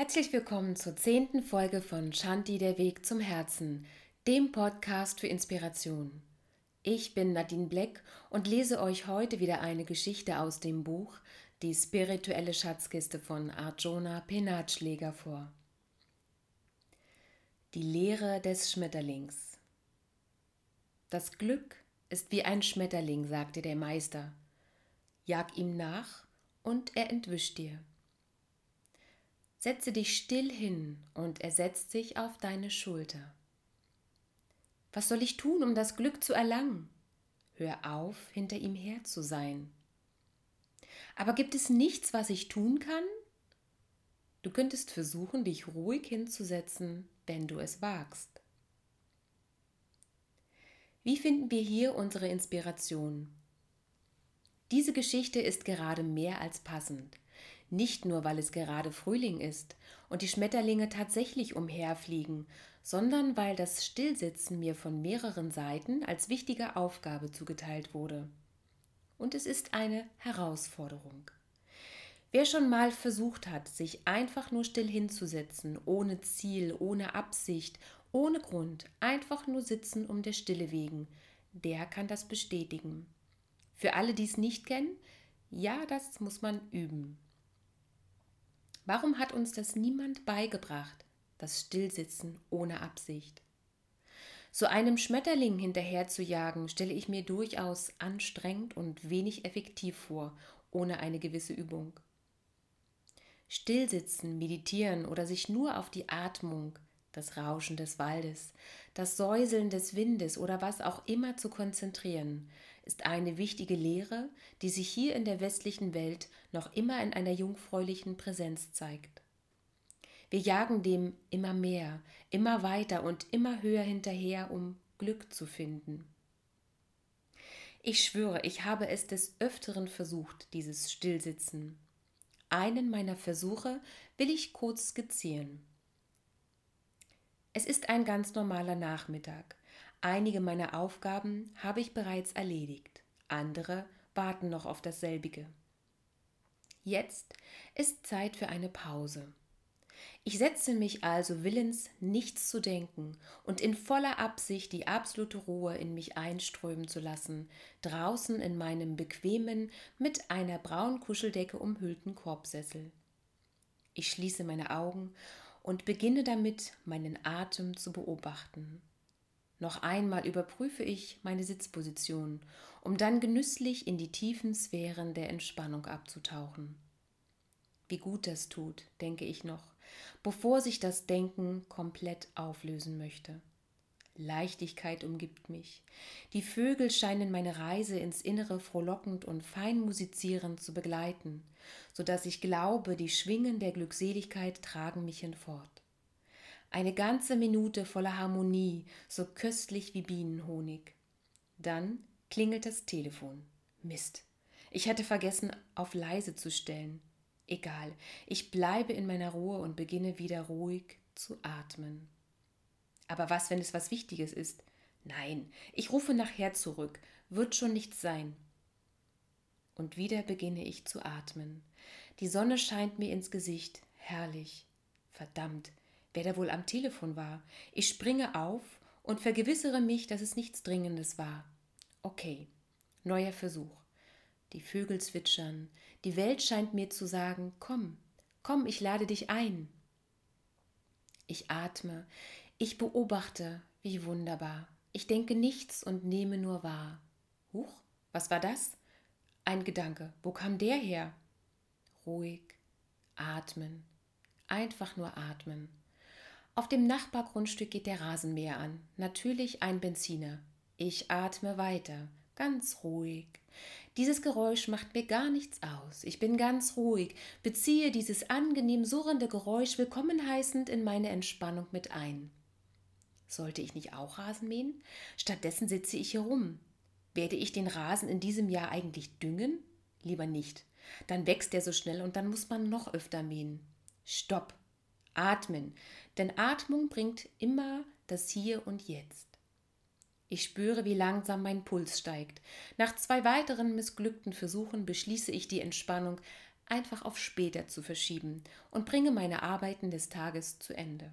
Herzlich willkommen zur zehnten Folge von Shanti der Weg zum Herzen, dem Podcast für Inspiration. Ich bin Nadine Black und lese euch heute wieder eine Geschichte aus dem Buch Die spirituelle Schatzkiste von Arjuna Penatschläger vor. Die Lehre des Schmetterlings. Das Glück ist wie ein Schmetterling, sagte der Meister. Jag ihm nach und er entwischt dir. Setze dich still hin und er setzt sich auf deine Schulter. Was soll ich tun, um das Glück zu erlangen? Hör auf, hinter ihm her zu sein. Aber gibt es nichts, was ich tun kann? Du könntest versuchen, dich ruhig hinzusetzen, wenn du es wagst. Wie finden wir hier unsere Inspiration? Diese Geschichte ist gerade mehr als passend. Nicht nur, weil es gerade Frühling ist und die Schmetterlinge tatsächlich umherfliegen, sondern weil das Stillsitzen mir von mehreren Seiten als wichtige Aufgabe zugeteilt wurde. Und es ist eine Herausforderung. Wer schon mal versucht hat, sich einfach nur still hinzusetzen, ohne Ziel, ohne Absicht, ohne Grund, einfach nur sitzen um der Stille wegen, der kann das bestätigen. Für alle, die es nicht kennen, ja, das muss man üben. Warum hat uns das niemand beigebracht, das Stillsitzen ohne Absicht? So einem Schmetterling hinterher zu jagen, stelle ich mir durchaus anstrengend und wenig effektiv vor, ohne eine gewisse Übung. Stillsitzen, meditieren oder sich nur auf die Atmung, das Rauschen des Waldes, das Säuseln des Windes oder was auch immer zu konzentrieren, ist eine wichtige Lehre, die sich hier in der westlichen Welt noch immer in einer jungfräulichen Präsenz zeigt. Wir jagen dem immer mehr, immer weiter und immer höher hinterher, um Glück zu finden. Ich schwöre, ich habe es des Öfteren versucht, dieses Stillsitzen. Einen meiner Versuche will ich kurz skizzieren. Es ist ein ganz normaler Nachmittag. Einige meiner Aufgaben habe ich bereits erledigt, andere warten noch auf dasselbige. Jetzt ist Zeit für eine Pause. Ich setze mich also willens, nichts zu denken und in voller Absicht die absolute Ruhe in mich einströmen zu lassen, draußen in meinem bequemen, mit einer braunen Kuscheldecke umhüllten Korbsessel. Ich schließe meine Augen und beginne damit, meinen Atem zu beobachten. Noch einmal überprüfe ich meine Sitzposition, um dann genüsslich in die tiefen Sphären der Entspannung abzutauchen. Wie gut das tut, denke ich noch, bevor sich das Denken komplett auflösen möchte. Leichtigkeit umgibt mich. Die Vögel scheinen meine Reise ins Innere frohlockend und fein musizierend zu begleiten, so dass ich glaube, die Schwingen der Glückseligkeit tragen mich hinfort. Eine ganze Minute voller Harmonie, so köstlich wie Bienenhonig. Dann klingelt das Telefon. Mist. Ich hatte vergessen, auf leise zu stellen. Egal, ich bleibe in meiner Ruhe und beginne wieder ruhig zu atmen. Aber was, wenn es was Wichtiges ist? Nein, ich rufe nachher zurück, wird schon nichts sein. Und wieder beginne ich zu atmen. Die Sonne scheint mir ins Gesicht, herrlich. Verdammt, wer da wohl am Telefon war. Ich springe auf und vergewissere mich, dass es nichts Dringendes war. Okay, neuer Versuch. Die Vögel zwitschern, die Welt scheint mir zu sagen, komm, komm, ich lade dich ein. Ich atme, ich beobachte, wie wunderbar. Ich denke nichts und nehme nur wahr. Huch, was war das? Ein Gedanke. Wo kam der her? Ruhig, atmen, einfach nur atmen. Auf dem Nachbargrundstück geht der Rasenmäher an. Natürlich ein Benziner. Ich atme weiter, ganz ruhig. Dieses Geräusch macht mir gar nichts aus. Ich bin ganz ruhig, beziehe dieses angenehm surrende Geräusch willkommen heißend in meine Entspannung mit ein. Sollte ich nicht auch Rasen mähen? Stattdessen sitze ich hier rum. Werde ich den Rasen in diesem Jahr eigentlich düngen? Lieber nicht. Dann wächst er so schnell und dann muss man noch öfter mähen. Stopp. Atmen, denn Atmung bringt immer das Hier und Jetzt. Ich spüre, wie langsam mein Puls steigt. Nach zwei weiteren missglückten Versuchen beschließe ich die Entspannung einfach auf später zu verschieben und bringe meine Arbeiten des Tages zu Ende.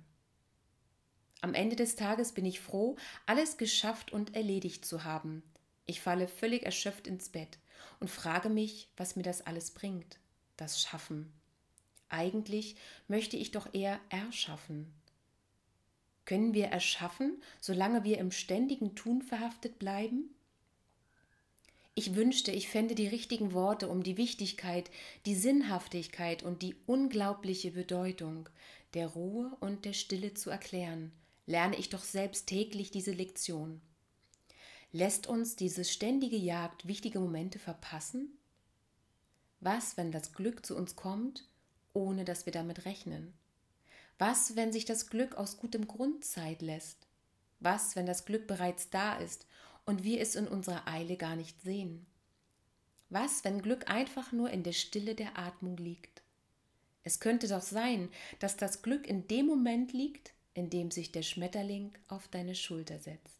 Am Ende des Tages bin ich froh, alles geschafft und erledigt zu haben. Ich falle völlig erschöpft ins Bett und frage mich, was mir das alles bringt, das Schaffen. Eigentlich möchte ich doch eher erschaffen. Können wir erschaffen, solange wir im ständigen Tun verhaftet bleiben? Ich wünschte, ich fände die richtigen Worte, um die Wichtigkeit, die Sinnhaftigkeit und die unglaubliche Bedeutung der Ruhe und der Stille zu erklären, lerne ich doch selbst täglich diese Lektion. Lässt uns diese ständige Jagd wichtige Momente verpassen? Was, wenn das Glück zu uns kommt, ohne dass wir damit rechnen? Was, wenn sich das Glück aus gutem Grund Zeit lässt? Was, wenn das Glück bereits da ist und wir es in unserer Eile gar nicht sehen? Was, wenn Glück einfach nur in der Stille der Atmung liegt? Es könnte doch sein, dass das Glück in dem Moment liegt, in dem sich der Schmetterling auf deine Schulter setzt.